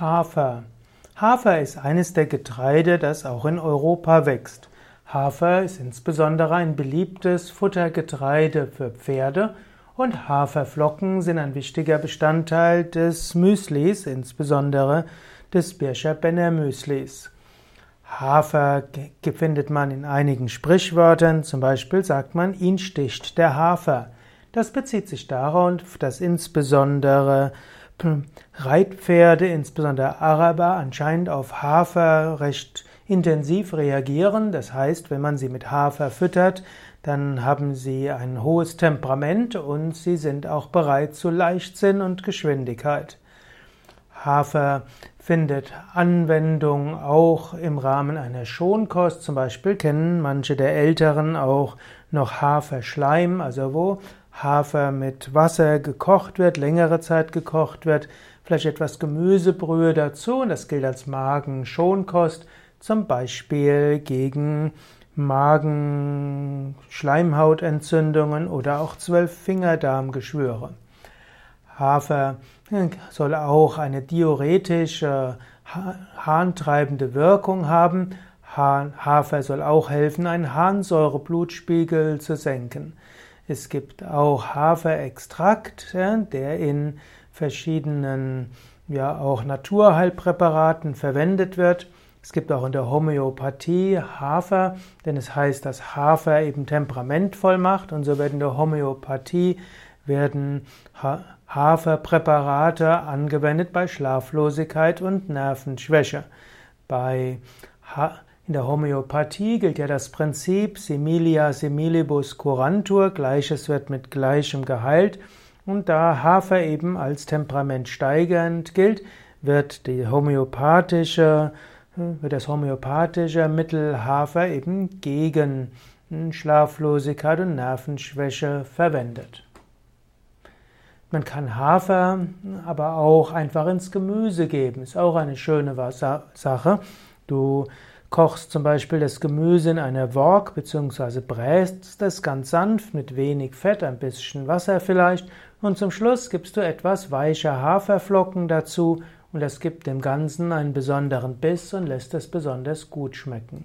Hafer. Hafer ist eines der Getreide, das auch in Europa wächst. Hafer ist insbesondere ein beliebtes Futtergetreide für Pferde und Haferflocken sind ein wichtiger Bestandteil des Müslis, insbesondere des Bircher Benner Müslis. Hafer findet man in einigen Sprichwörtern, zum Beispiel sagt man, ihn sticht der Hafer. Das bezieht sich darauf, dass insbesondere Reitpferde, insbesondere Araber, anscheinend auf Hafer recht intensiv reagieren. Das heißt, wenn man sie mit Hafer füttert, dann haben sie ein hohes Temperament und sie sind auch bereit zu Leichtsinn und Geschwindigkeit. Hafer findet Anwendung auch im Rahmen einer Schonkost. Zum Beispiel kennen manche der Älteren auch noch Haferschleim, also wo Hafer mit Wasser gekocht wird, längere Zeit gekocht wird, vielleicht etwas Gemüsebrühe dazu und das gilt als Magenschonkost, zum Beispiel gegen Magen-Schleimhautentzündungen oder auch Zwölffingerdarmgeschwüre. Hafer soll auch eine diuretische, harntreibende Wirkung haben. Hafer soll auch helfen, einen Harnsäureblutspiegel zu senken. Es gibt auch Haferextrakt, der in verschiedenen, ja auch Naturheilpräparaten verwendet wird. Es gibt auch in der Homöopathie Hafer, denn es heißt, dass Hafer eben temperamentvoll macht und so wird in der Homöopathie werden Haferpräparate angewendet bei Schlaflosigkeit und Nervenschwäche. Bei ha in der Homöopathie gilt ja das Prinzip similia similibus curantur, Gleiches wird mit Gleichem geheilt. Und da Hafer eben als temperamentsteigernd gilt, wird die homöopathische, wird das homöopathische Mittel Hafer eben gegen Schlaflosigkeit und Nervenschwäche verwendet. Man kann Hafer aber auch einfach ins Gemüse geben. Ist auch eine schöne Sache. Du kochst zum Beispiel das Gemüse in einer Wok bzw. brätst das ganz sanft mit wenig Fett, ein bisschen Wasser vielleicht und zum Schluss gibst du etwas weiche Haferflocken dazu und das gibt dem Ganzen einen besonderen Biss und lässt es besonders gut schmecken.